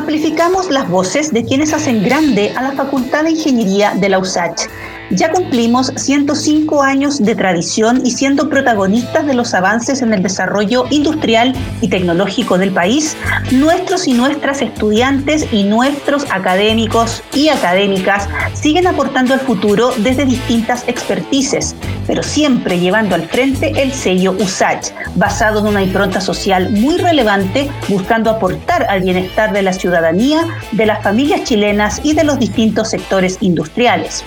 amplificamos las voces de quienes hacen grande a la Facultad de Ingeniería de la USACH. Ya cumplimos 105 años de tradición y siendo protagonistas de los avances en el desarrollo industrial y tecnológico del país, nuestros y nuestras estudiantes y nuestros académicos y académicas siguen aportando al futuro desde distintas expertices, pero siempre llevando al frente el sello USACH, basado en una impronta social muy relevante, buscando aportar al bienestar de la ciudadanía, de las familias chilenas y de los distintos sectores industriales.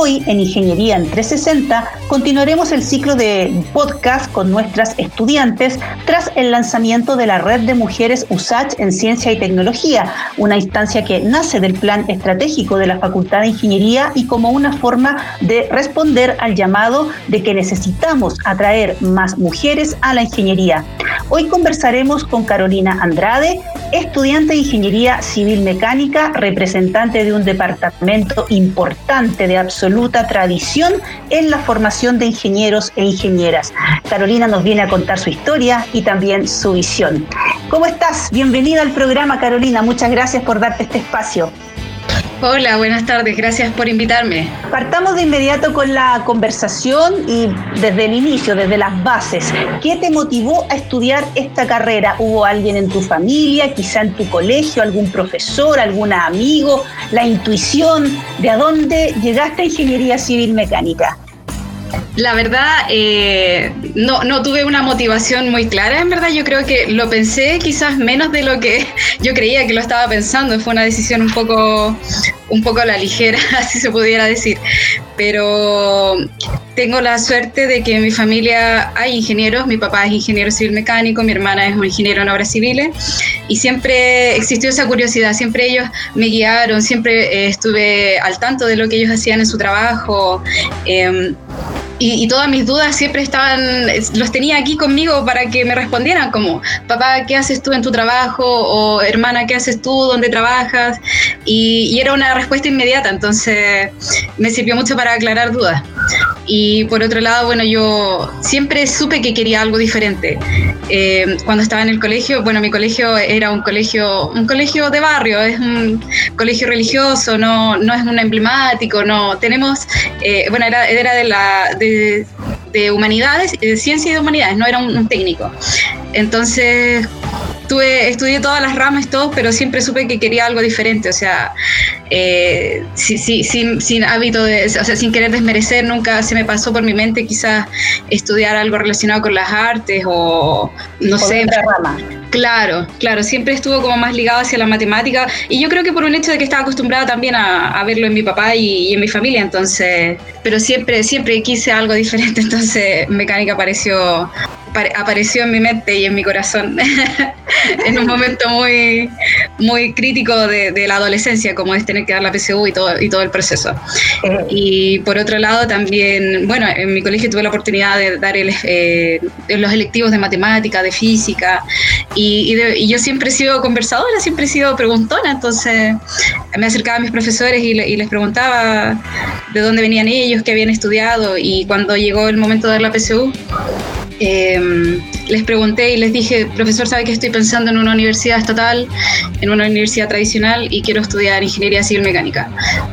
Hoy en Ingeniería en 360 continuaremos el ciclo de podcast con nuestras estudiantes tras el lanzamiento de la Red de Mujeres USACH en Ciencia y Tecnología, una instancia que nace del plan estratégico de la Facultad de Ingeniería y como una forma de responder al llamado de que necesitamos atraer más mujeres a la ingeniería. Hoy conversaremos con Carolina Andrade, estudiante de Ingeniería Civil Mecánica, representante de un departamento importante de tradición en la formación de ingenieros e ingenieras. Carolina nos viene a contar su historia y también su visión. ¿Cómo estás? Bienvenida al programa, Carolina. Muchas gracias por darte este espacio. Hola, buenas tardes, gracias por invitarme. Partamos de inmediato con la conversación y desde el inicio, desde las bases. ¿Qué te motivó a estudiar esta carrera? ¿Hubo alguien en tu familia, quizá en tu colegio, algún profesor, algún amigo? ¿La intuición? ¿De a dónde llegaste a Ingeniería Civil Mecánica? La verdad, eh, no, no tuve una motivación muy clara, en verdad. Yo creo que lo pensé quizás menos de lo que yo creía que lo estaba pensando, fue una decisión un poco, un poco a la ligera, así se pudiera decir, pero tengo la suerte de que en mi familia hay ingenieros, mi papá es ingeniero civil mecánico, mi hermana es un ingeniero en obras civiles. Y siempre existió esa curiosidad, siempre ellos me guiaron, siempre eh, estuve al tanto de lo que ellos hacían en su trabajo. Em, y, todas mis dudas siempre estaban, los tenía aquí conmigo para que me respondieran como, papá, ¿qué haces tú en tu trabajo? O hermana, ¿qué haces tú? ¿Dónde trabajas? Y, y era una respuesta inmediata, entonces me sirvió mucho para aclarar dudas. Y por otro lado, bueno, yo siempre supe que quería algo diferente. Eh, cuando estaba en el colegio, bueno, mi colegio era un colegio, un colegio de barrio, es un colegio religioso, no, no es un emblemático, no tenemos, eh, bueno, era, era de la de, de humanidades, de ciencia y de humanidades, no era un técnico. Entonces, tuve, estudié todas las ramas, todos, pero siempre supe que quería algo diferente, o sea, eh, sin, sin, hábito de, o sea, sin querer desmerecer, nunca se me pasó por mi mente quizás estudiar algo relacionado con las artes o no sé. rama. Claro, claro, siempre estuvo como más ligado hacia la matemática y yo creo que por un hecho de que estaba acostumbrada también a, verlo en mi papá y, en mi familia, entonces, pero siempre, siempre quise algo diferente, entonces mecánica pareció apareció en mi mente y en mi corazón en un momento muy, muy crítico de, la adolescencia, como es tener que dar la PSU y todo, y todo el proceso. Eh. Y por otro lado, también, bueno, en mi colegio tuve la oportunidad de dar eh, los electivos de matemática, de física, y, yo siempre he sido conversadora, siempre he sido preguntona, entonces me acercaba a mis profesores y, y les preguntaba de dónde venían ellos, qué habían estudiado, y cuando llegó el momento de dar la PSU, Em, les pregunté y les dije, profesor, ¿sabe que estoy pensando en una universidad estatal, en una universidad tradicional y quiero estudiar ingeniería civil mecánica?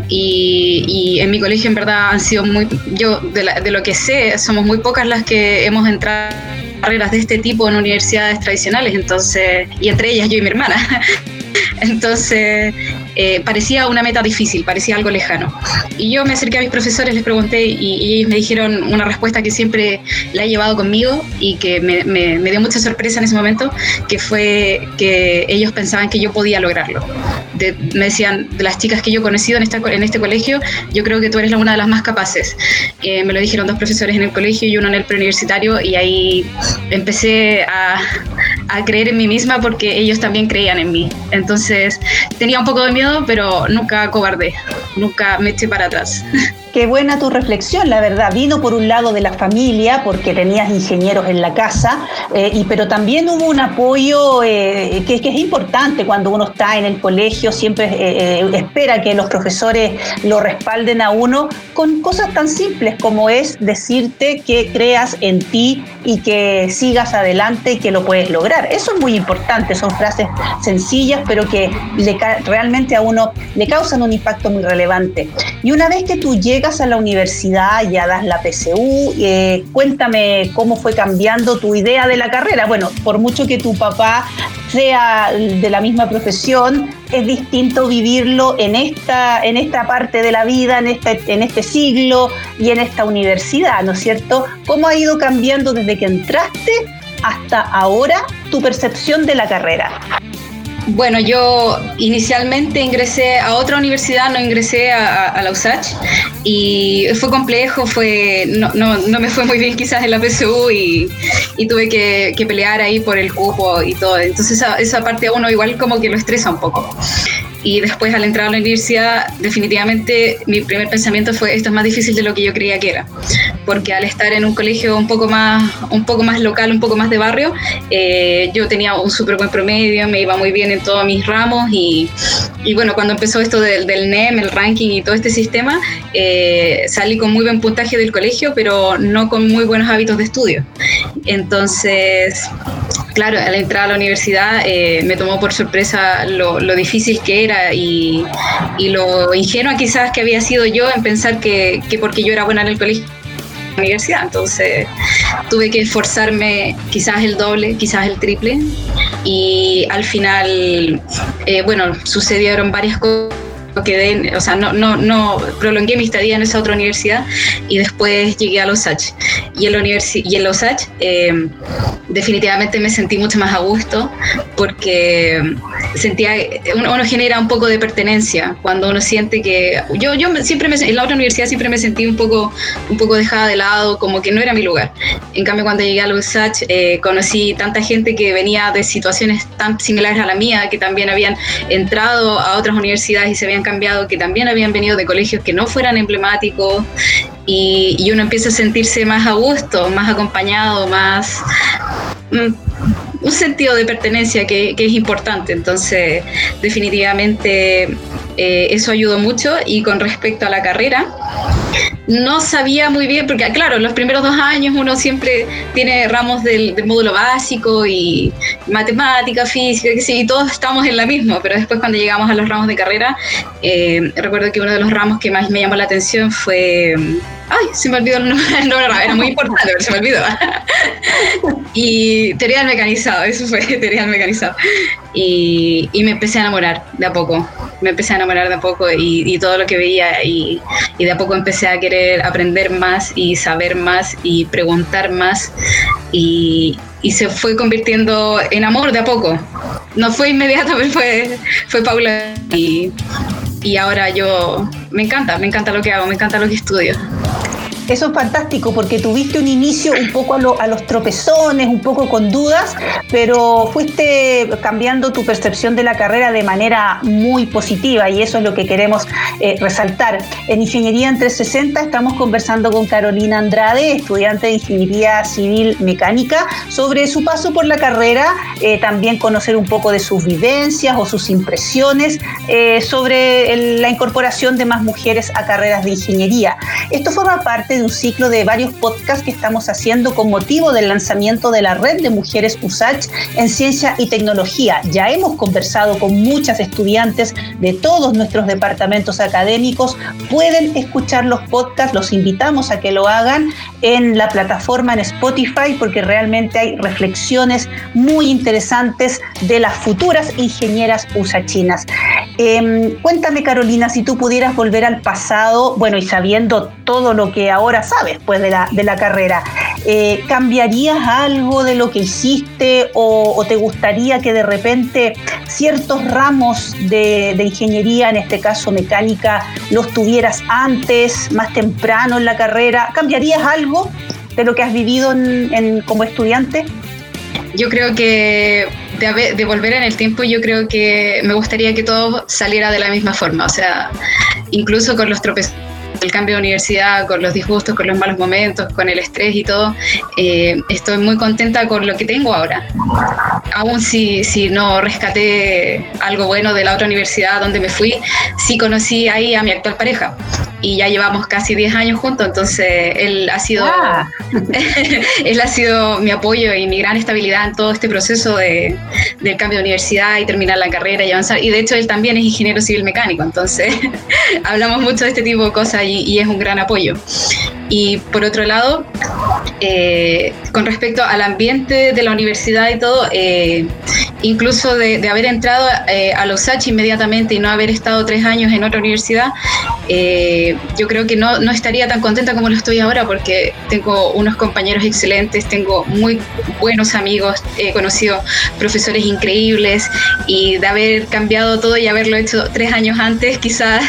Y, en mi colegio en verdad han sido muy, yo de, lo que sé, somos muy pocas las que hemos entrado carreras de este tipo en universidades tradicionales, entonces, y entre ellas yo y mi hermana. Entonces, eh, parecía una meta difícil, parecía algo lejano. Y yo me acerqué a mis profesores, les pregunté y, ellos me dijeron una respuesta que siempre la he llevado conmigo y que me, dio mucha sorpresa en ese momento, que fue que ellos pensaban que yo podía lograrlo. me decían, de las chicas que yo he conocido en, esta, en este colegio, yo creo que tú eres una de las más capaces. Eh, me lo dijeron dos profesores en el colegio y uno en el preuniversitario y ahí empecé a, a creer en mí misma porque ellos también creían en mí. Entonces tenía un poco de miedo, pero nunca cobardé, nunca me eché para atrás. Qué buena tu reflexión, la verdad. Vino por un lado de la familia, porque tenías ingenieros en la casa, eh, y, pero también hubo un apoyo eh, que, es importante cuando uno está en el colegio, siempre eh, espera que los profesores lo respalden a uno con cosas tan simples como es decirte que creas en ti y que sigas adelante y que lo puedes lograr. Eso es muy importante, son frases sencillas, pero que realmente a uno le causan un impacto muy relevante. Y una vez que tú llegas a la universidad, ya das la PSU, eh, cuéntame cómo fue cambiando tu idea de la carrera. Bueno, por mucho que tu papá sea de la misma profesión, es distinto vivirlo en esta, en esta parte de la vida, en este, en este siglo y en esta universidad, ¿no es cierto? ¿Cómo ha ido cambiando desde que entraste hasta ahora tu percepción de la carrera? Bueno, yo inicialmente ingresé a otra universidad, no ingresé a, la USACH y fue complejo, fue no, no, no, me fue muy bien quizás en la PSU y, tuve que, que, pelear ahí por el cupo y todo. Entonces esa, esa parte a uno igual como que lo estresa un poco. Y después al entrar a la universidad, definitivamente mi primer pensamiento fue esto es más difícil de lo que yo creía que era. Porque al estar en un colegio un poco más, un poco más local, un poco más de barrio, eh, yo tenía un súper buen promedio, me iba muy bien en todos mis ramos y, y bueno, cuando empezó esto del, del, NEM, el ranking y todo este sistema, eh, salí con muy buen puntaje del colegio, pero no con muy buenos hábitos de estudio. Entonces, claro, al entrar a la universidad eh, me tomó por sorpresa lo, difícil que era y, lo ingenua quizás que había sido yo en pensar que, porque yo era buena en el colegio la universidad, entonces tuve que esforzarme quizás el doble, quizás el triple. Y al final, eh, bueno, sucedieron varias cosas quedé, o sea, no, no, no prolongué mi estadía en esa otra universidad y después llegué a Los H. Y en, la y en Los H eh, definitivamente me sentí mucho más a gusto porque sentía, uno, uno, genera un poco de pertenencia cuando uno siente que, yo, yo siempre me, en la otra universidad siempre me sentí un poco, un poco dejada de lado, como que no era mi lugar. En cambio, cuando llegué a Los H, eh, conocí tanta gente que venía de situaciones tan similares a la mía, que también habían entrado a otras universidades y se habían cambiado, que también habían venido de colegios que no fueran emblemáticos y, uno empieza a sentirse más a gusto, más acompañado, más... Mm, un sentido de pertenencia que, es importante. Entonces, definitivamente eh, eso ayudó mucho. Y con respecto a la carrera, no sabía muy bien, porque claro, los primeros dos años uno siempre tiene ramos del, módulo básico y matemática, física, que sí, y todos estamos en la misma, pero después cuando llegamos a los ramos de carrera, eh, recuerdo que uno de los ramos que más me llamó la atención fue... Ay, se me olvidó el nombre, era muy importante, pero se me olvidó. y teoría del mecanizado, eso fue teoría del mecanizado. Y, y, me empecé a enamorar de a poco, me empecé a enamorar de a poco y, y todo lo que veía y, y de a poco empecé a querer aprender más y saber más y preguntar más y, se fue convirtiendo en amor de a poco. No fue inmediato, pero fue, fue Paula y, y ahora yo me encanta, me encanta lo que hago, me encanta lo que estudio. Eso es fantástico porque tuviste un inicio un poco a, los tropezones, un poco con dudas, pero fuiste cambiando tu percepción de la carrera de manera muy positiva y eso es lo que queremos eh, resaltar. En Ingeniería en 360 estamos conversando con Carolina Andrade, estudiante de Ingeniería Civil Mecánica, sobre su paso por la carrera, eh, también conocer un poco de sus vivencias o sus impresiones eh, sobre la incorporación de más mujeres a carreras de ingeniería. Esto forma parte de un ciclo de varios podcasts que estamos haciendo con motivo del lanzamiento de la red de mujeres USACH en ciencia y tecnología. Ya hemos conversado con muchas estudiantes de todos nuestros departamentos académicos. Pueden escuchar los podcasts, los invitamos a que lo hagan en la plataforma en Spotify porque realmente hay reflexiones muy interesantes de las futuras ingenieras usachinas. Em, cuéntame Carolina, si tú pudieras volver al pasado, bueno, y sabiendo todo lo que ahora ahora sabes pues de la, de la carrera. Eh, ¿Cambiarías algo de lo que hiciste o, te gustaría que de repente ciertos ramos de, ingeniería, en este caso mecánica, los tuvieras antes, más temprano en la carrera? ¿Cambiarías algo de lo que has vivido como estudiante? Yo creo que de, de, volver en el tiempo, yo creo que me gustaría que todo saliera de la misma forma, o sea, incluso con los tropezones el cambio de universidad, con los disgustos, con los malos momentos, con el estrés y todo, eh, estoy muy contenta con lo que tengo ahora. Aún si, si no rescaté algo bueno de la otra universidad donde me fui, sí conocí ahí a mi actual pareja y ya llevamos casi 10 años juntos, entonces él ha sido ah. él ha sido mi apoyo y mi gran estabilidad en todo este proceso de, del cambio de universidad y terminar la carrera y avanzar. Y de hecho él también es ingeniero civil mecánico, entonces hablamos mucho de este tipo de cosas y, es un gran apoyo. Y por otro lado, eh, con respecto al ambiente de la universidad y todo, eh, incluso de, haber entrado eh, a los USACH inmediatamente y no haber estado tres años en otra universidad, eh, yo creo que no, no, estaría tan contenta como lo estoy ahora porque tengo unos compañeros excelentes, tengo muy buenos amigos, he conocido profesores increíbles y de haber cambiado todo y haberlo hecho tres años antes, quizás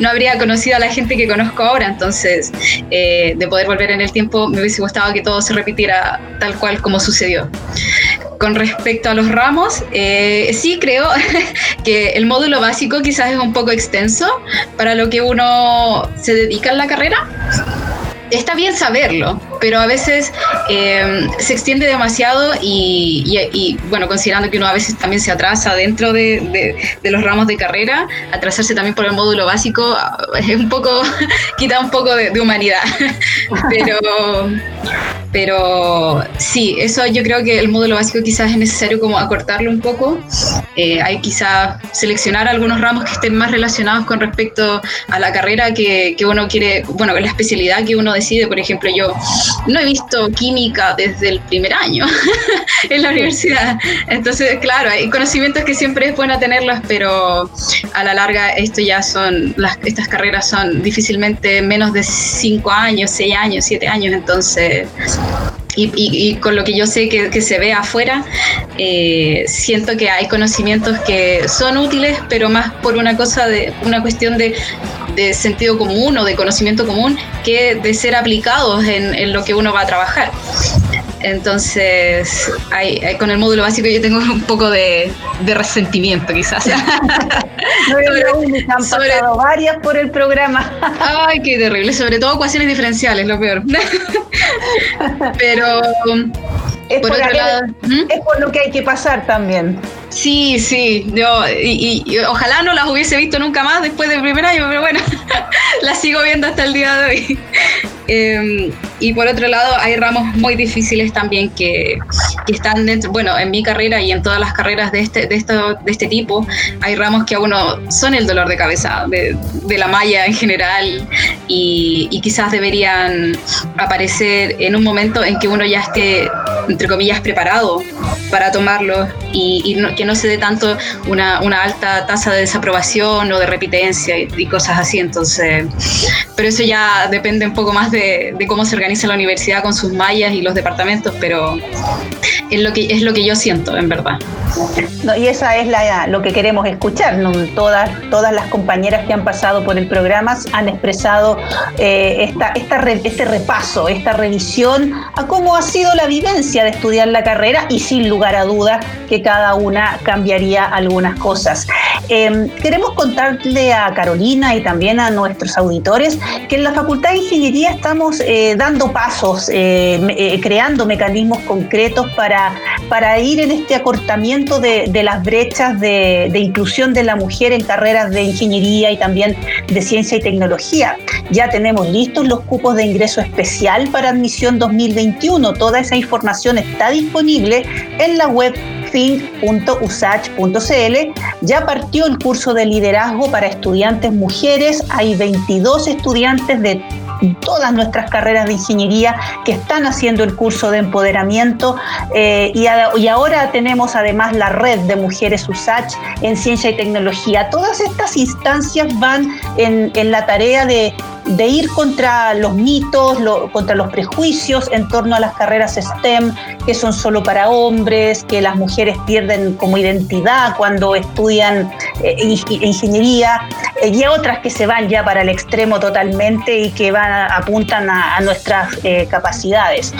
no habría conocido a la gente que conozco ahora. Entonces, eh, de poder volver en el tiempo, me hubiese gustado que todo se repitiera tal cual como sucedió. Con respecto a los ramos, eh, sí creo que el módulo básico quizás es un poco extenso para lo que uno se dedica en la carrera. Está bien saberlo, pero a veces eh, se extiende demasiado y, bueno, considerando que uno a veces también se atrasa dentro de, los ramos de carrera, atrasarse también por el módulo básico es un poco, quita un poco de, humanidad. pero, pero sí, eso yo creo que el módulo básico quizás es necesario como acortarlo un poco. Eh, hay quizás seleccionar algunos ramos que estén más relacionados con respecto a la carrera que, que uno quiere, bueno, la especialidad que uno decide. Por ejemplo, yo no he visto química desde el primer año en la universidad. Entonces, claro, hay conocimientos que siempre es bueno tenerlos, pero a la larga esto ya son, las, estas carreras son difícilmente menos de cinco años, seis años, siete años. Entonces, y, con lo que yo sé que, se ve afuera, eh, siento que hay conocimientos que son útiles, pero más por una cosa de una cuestión de, sentido común o de conocimiento común que de ser aplicados en, lo que uno va a trabajar. Entonces, con el módulo básico yo tengo un poco de, resentimiento, quizás. han pasado varias por el programa. Ay, qué terrible. Sobre todo ecuaciones diferenciales, lo peor. Pero es por, otro lado, ¿Mm? es por lo que hay que pasar también. Sí, sí, yo y, ojalá no las hubiese visto nunca más después del primer año, pero bueno, las sigo viendo hasta el día de hoy. Em, y por otro lado, hay ramos muy difíciles también que, están dentro, bueno, en mi carrera y en todas las carreras de este, de esto, de este tipo, hay ramos que a uno son el dolor de cabeza, de, la malla en general, y, y quizás deberían aparecer en un momento en que uno ya esté entre comillas, preparado para tomarlo y, que no se dé tanto una, alta tasa de desaprobación o de repitencia y, cosas así. Entonces, pero eso ya depende un poco más de, cómo se organiza la universidad con sus mallas y los departamentos, pero es lo que, es lo que yo siento, en verdad. y esa es la, lo que queremos escuchar. Todas, todas las compañeras que han pasado por el programa han expresado eh, esta, esta este repaso, esta revisión a cómo ha sido la vivencia de estudiar la carrera y sin lugar a dudas que cada una cambiaría algunas cosas. Em, queremos contarle a Carolina y también a nuestros auditores que en la Facultad de Ingeniería estamos eh, dando pasos, eh, eh, creando mecanismos concretos para, para ir en este acortamiento de, las brechas de, de, inclusión de la mujer en carreras de ingeniería y también de ciencia y tecnología. Ya tenemos listos los cupos de ingreso especial para admisión 2021. Toda esa información está disponible en la web Ya partió el curso de liderazgo para estudiantes mujeres. Hay 22 estudiantes de todas nuestras carreras de ingeniería que están haciendo el curso de empoderamiento eh, y, ahora tenemos además la red de mujeres USACH en ciencia y tecnología. Todas estas instancias van en la tarea de de ir contra los mitos, contra los prejuicios en torno a las carreras STEM, que son solo para hombres, que las mujeres pierden como identidad cuando estudian eh, ingeniería, eh, y otras que se van ya para el extremo totalmente y que van apuntan a, nuestras eh, capacidades.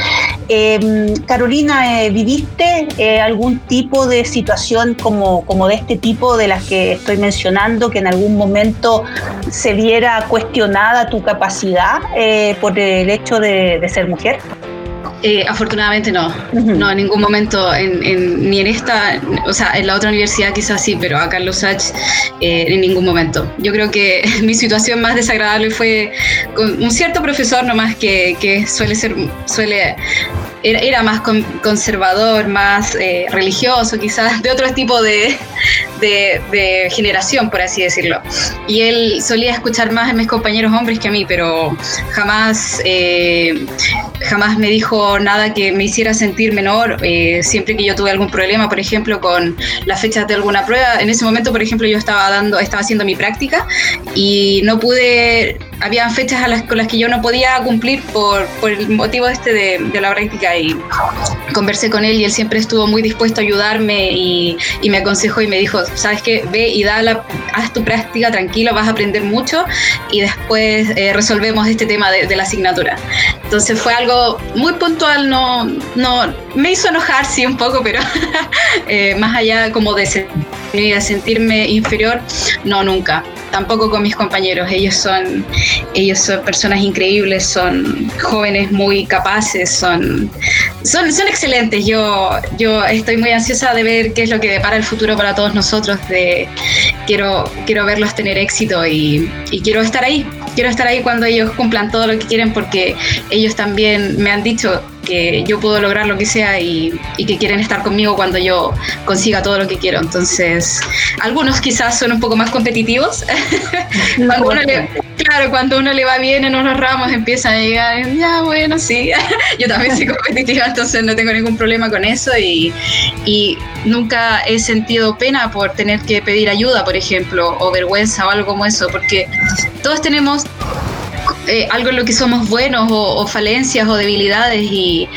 Em, Carolina, eh, ¿viviste eh, algún tipo de situación como, como de este tipo de las que estoy mencionando, que en algún momento se viera cuestionada tu capacidad eh, por el hecho de, ser mujer? Afortunadamente no, no en ningún momento, ni en esta, o sea, en la otra universidad quizás sí, pero acá en Los H en ningún momento. Yo creo que mi situación más desagradable fue con un cierto profesor nomás que, que suele ser, suele era, más conservador, más eh, religioso, quizás de otro tipo de, de, generación, por así decirlo. Y él solía escuchar más a mis compañeros hombres que a mí, pero jamás, eh, jamás me dijo nada que me hiciera sentir menor. Eh, siempre que yo tuve algún problema, por ejemplo, con las fechas de alguna prueba, en ese momento, por ejemplo, yo estaba dando, estaba haciendo mi práctica y no pude, habían fechas a las, con las que yo no podía cumplir por, por el motivo este de, de la práctica y conversé con él y él siempre estuvo muy dispuesto a ayudarme y, me aconsejó y me dijo, sabes qué, ve y da la, haz tu práctica tranquilo, vas a aprender mucho y después eh, resolvemos este tema de, la asignatura. Entonces fue algo muy puntual, no, no me hizo enojar sí un poco, pero eh, más allá como de sentirme inferior, no, nunca tampoco con mis compañeros. Ellos son, ellos son personas increíbles, son jóvenes muy capaces, son, son, son excelentes. Yo, yo estoy muy ansiosa de ver qué es lo que depara el futuro para todos nosotros. De, quiero, quiero verlos tener éxito y quiero estar ahí. Quiero estar ahí cuando ellos cumplan todo lo que quieren porque ellos también me han dicho que yo puedo lograr lo que sea y, que quieren estar conmigo cuando yo consiga todo lo que quiero. Entonces, algunos quizás son un poco más competitivos. cuando uno le, claro, cuando uno le va bien en unos ramos empiezan a llegar, ya bueno, sí, yo también soy competitiva, entonces no tengo ningún problema con eso y, y nunca he sentido pena por tener que pedir ayuda, por ejemplo, o vergüenza o algo como eso, porque todos tenemos eh, algo en lo que somos buenos o, falencias o debilidades y,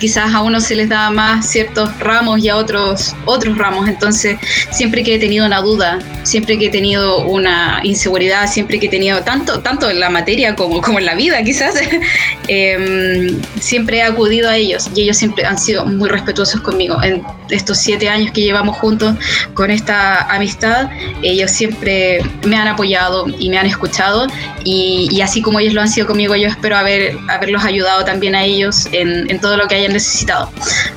quizás a uno se les da más ciertos ramos y a otros otros ramos. Entonces, siempre que he tenido una duda, siempre que he tenido una inseguridad, siempre que he tenido tanto, tanto en la materia como, como en la vida quizás, em, siempre he acudido a ellos y ellos siempre han sido muy respetuosos conmigo. En estos siete años que llevamos juntos con esta amistad, ellos siempre me han apoyado y me han escuchado y, y así como ellos lo han sido conmigo, yo espero haber, haberlos ayudado también a ellos en, en todo lo que hayan necesitado.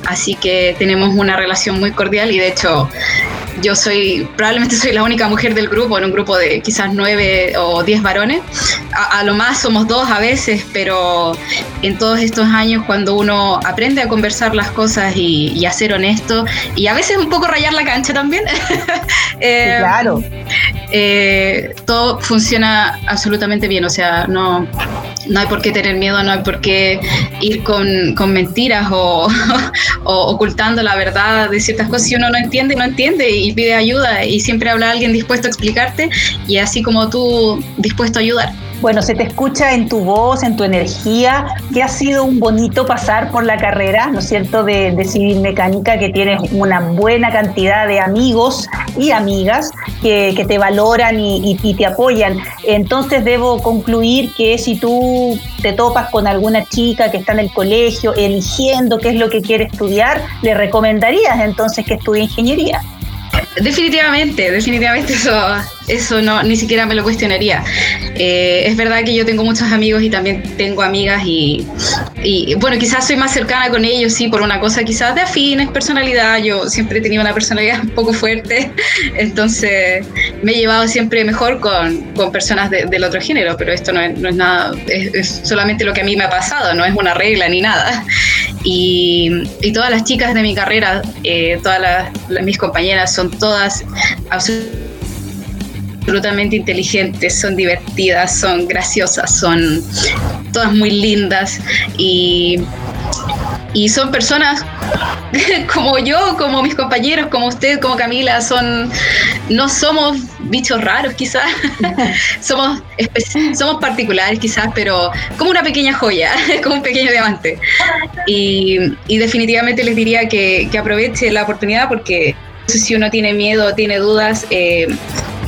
Así que tenemos una relación muy cordial y de hecho yo soy, probablemente soy la única mujer del grupo, en un grupo de quizás nueve o diez varones. A, lo más somos dos a veces, pero en todos estos años cuando uno aprende a conversar las cosas y, a ser honesto y a veces un poco rayar la cancha también, eh, claro. Eh, todo funciona absolutamente bien, o sea, no, no hay por qué tener miedo, no hay por qué ir con, con mentiras o, o, ocultando la verdad de ciertas cosas. Si uno no entiende, no entiende y pide ayuda y siempre habla alguien dispuesto a explicarte y así como tú dispuesto a ayudar. Bueno, se te escucha en tu voz, en tu energía, que ha sido un bonito pasar por la carrera, ¿no es cierto?, de, civil mecánica, que tienes una buena cantidad de amigos y amigas que, te valoran y, te apoyan. Entonces debo concluir que si tú te topas con alguna chica que está en el colegio eligiendo qué es lo que quiere estudiar, le recomendarías entonces que estudie ingeniería. Definitivamente, definitivamente eso, eso no, ni siquiera me lo cuestionaría. Eh, es verdad que yo tengo muchos amigos y también tengo amigas y, bueno, quizás soy más cercana con ellos, sí, por una cosa quizás de afines, personalidad. Yo siempre he tenido una personalidad un poco fuerte, entonces me he llevado siempre mejor con, con personas del otro género, pero esto no es, no es nada, es, solamente lo que a mí me ha pasado, no es una regla ni nada. Y, y todas las chicas de mi carrera, eh, todas las, mis compañeras son todas absolutamente inteligentes, son divertidas, son graciosas, son todas muy lindas y, y son personas como yo, como mis compañeros, como usted, como Camila, son no somos bichos raros quizás, somos, somos particulares quizás, pero como una pequeña joya, como un pequeño diamante. Y, y definitivamente les diría que, que aproveche la oportunidad porque si uno tiene miedo, tiene dudas, eh,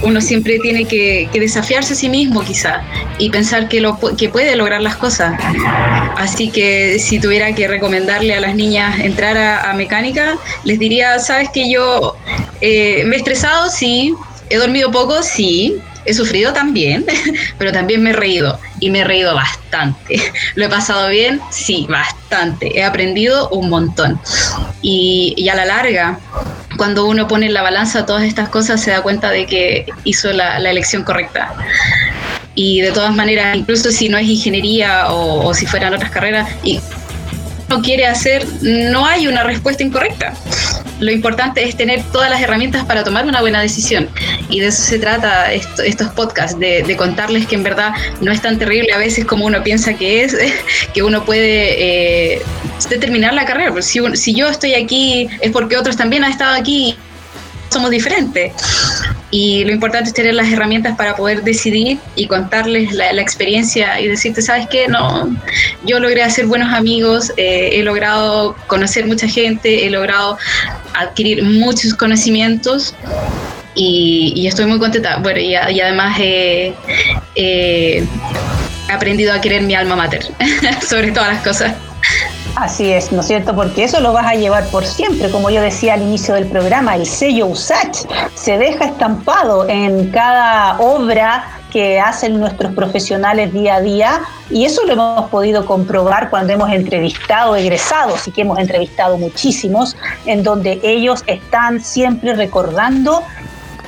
uno siempre tiene que, desafiarse a sí mismo quizá y pensar que, puede lograr las cosas. Así que si tuviera que recomendarle a las niñas entrar a, mecánica, les diría, sabes que yo eh, me he estresado, sí, he dormido poco, sí, he sufrido también, pero también me he reído y me he reído bastante. ¿Lo he pasado bien? Sí, bastante. He aprendido un montón. Y, a la larga, cuando uno pone en la balanza todas estas cosas, se da cuenta de que hizo la, elección correcta. Y de todas maneras, incluso si no es ingeniería o, o si fueran otras carreras, y no quiere hacer, no hay una respuesta incorrecta lo importante es tener todas las herramientas para tomar una buena decisión. Y de eso se trata estos podcasts, de, contarles que en verdad no es tan terrible a veces como uno piensa que es, que uno puede eh, determinar la carrera. Si, si yo estoy aquí es porque otros también han estado aquí somos diferentes. Y lo importante es tener las herramientas para poder decidir y contarles la, experiencia y decirte, ¿sabes qué? No, yo logré hacer buenos amigos, eh, he logrado conocer mucha gente, he logrado adquirir muchos conocimientos y, estoy muy contenta. Bueno, y, además he aprendido a querer mi alma mater, sobre todas las cosas. Así es, ¿no es cierto? Porque eso lo vas a llevar por siempre, como yo decía al inicio del programa, el sello USACH se deja estampado en cada obra que hacen nuestros profesionales día a día y eso lo hemos podido comprobar cuando hemos entrevistado egresados y que hemos entrevistado muchísimos, en donde ellos están siempre recordando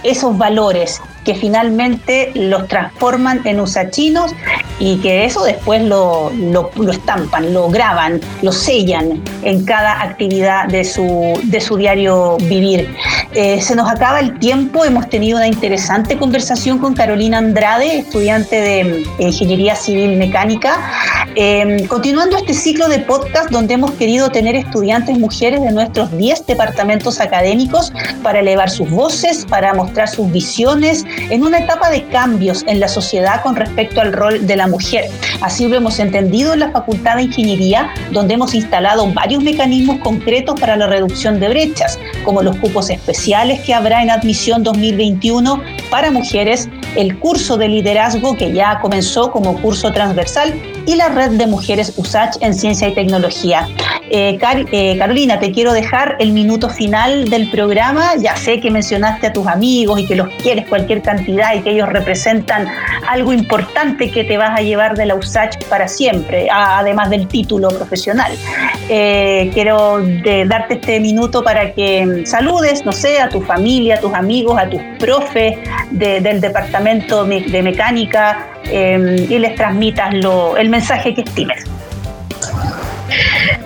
esos valores que finalmente los transforman en usachinos y que eso después lo, lo, estampan, lo graban, lo sellan en cada actividad de su, de su diario vivir. Eh, se nos acaba el tiempo, hemos tenido una interesante conversación con Carolina Andrade, estudiante de Ingeniería Civil Mecánica, eh, continuando este ciclo de podcast donde hemos querido tener estudiantes mujeres de nuestros 10 departamentos académicos para elevar sus voces, para mostrar sus visiones, en una etapa de cambios en la sociedad con respecto al rol de la mujer. Así lo hemos entendido en la Facultad de Ingeniería, donde hemos instalado varios mecanismos concretos para la reducción de brechas, como los cupos especiales que habrá en admisión 2021 para mujeres, el curso de liderazgo que ya comenzó como curso transversal y la red de mujeres USACH en ciencia y tecnología. Eh, eh, Carolina, te quiero dejar el minuto final del programa. Ya sé que mencionaste a tus amigos y que los quieres cualquier cantidad y que ellos representan algo importante que te vas a llevar de la USACH para siempre, además del título profesional. Eh, quiero darte este minuto para que saludes, no sé, a tu familia, a tus amigos, a tus profes del departamento de mecánica y les transmitas el mensaje que estimes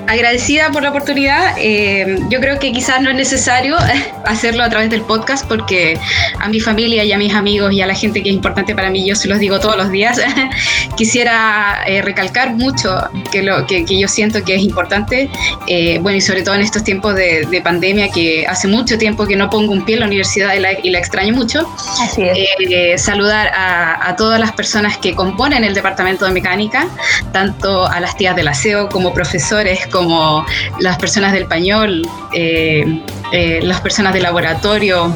agradecida por la oportunidad. Eh, yo creo que quizás no es necesario hacerlo a través del podcast porque a mi familia y a mis amigos y a la gente que es importante para mí, yo se los digo todos los días. Quisiera eh, recalcar mucho que, lo, que, yo siento que es importante, eh, bueno, y sobre todo en estos tiempos de, pandemia, que hace mucho tiempo que no pongo un pie en la universidad y la, extraño mucho. Así es. saludar a, a todas las personas que componen el departamento de mecánica, tanto a las tías del aseo como profesores, como las personas del pañol, eh, eh, las personas de laboratorio,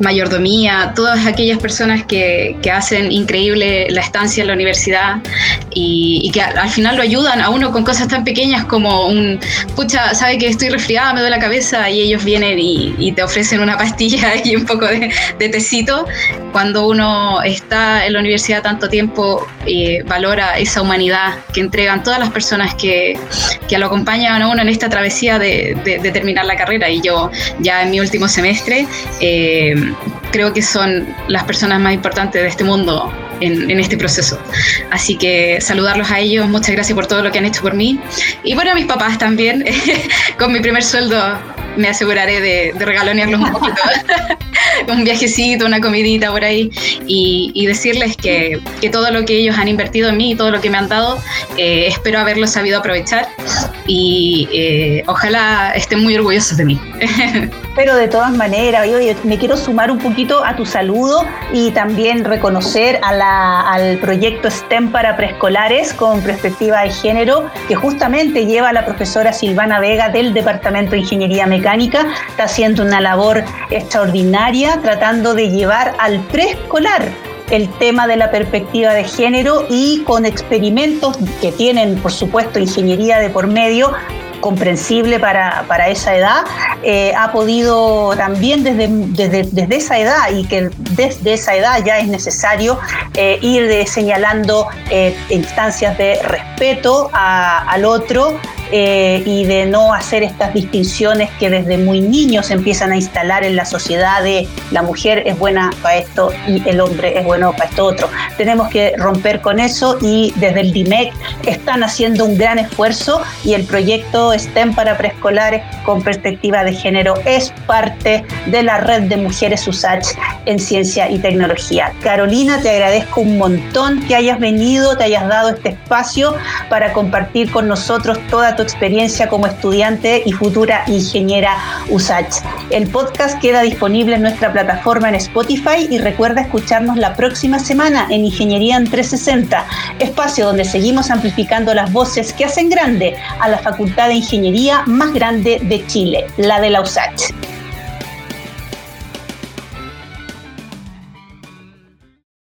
mayordomía, todas aquellas personas que, que hacen increíble la estancia en la universidad y, que al, final lo ayudan a uno con cosas tan pequeñas como un, pucha, sabe que estoy resfriada, me duele la cabeza y ellos vienen y, te ofrecen una pastilla y un poco de, de, tecito. Cuando uno está en la universidad tanto tiempo, eh, valora esa humanidad que entregan todas las personas que, que lo acompañan a uno en esta travesía de, de, terminar la carrera. Y yo ya en mi último semestre eh, creo que son las personas más importantes de este mundo en, en, este proceso. Así que saludarlos a ellos, muchas gracias por todo lo que han hecho por mí. Y bueno, a mis papás también, con mi primer sueldo me aseguraré de, de regalonearlos un poquito. un viajecito, una comidita por ahí y, decirles que, que, todo lo que ellos han invertido en mí y todo lo que me han dado, eh, espero haberlo sabido aprovechar y eh, ojalá estén muy orgullosos de mí. Pero de todas maneras, me quiero sumar un poquito a tu saludo y también reconocer al proyecto STEM para preescolares con perspectiva de género, que justamente lleva a la profesora Silvana Vega del Departamento de Ingeniería Mecánica. Está haciendo una labor extraordinaria tratando de llevar al preescolar el tema de la perspectiva de género y con experimentos que tienen, por supuesto, ingeniería de por medio, comprensible para, esa edad, eh, ha podido también desde, desde, esa edad y que desde esa edad ya es necesario eh, ir señalando eh, instancias de respeto al otro, y de no hacer estas distinciones que desde muy niños empiezan a instalar en la sociedad de la mujer es buena para esto y el hombre es bueno para esto otro. Tenemos que romper con eso y desde el DIMEC están haciendo un gran esfuerzo y el proyecto STEM para preescolares con perspectiva de género es parte de la red de mujeres USACH en ciencia y tecnología. Carolina, te agradezco un montón que hayas venido, te hayas dado este espacio para compartir con nosotros toda tu experiencia como estudiante y futura ingeniera USACH. El podcast queda disponible en nuestra plataforma en Spotify y recuerda escucharnos la próxima semana en Ingeniería en 360, espacio donde seguimos amplificando las voces que hacen grande a la Facultad de Ingeniería más grande de Chile, la de la USACH.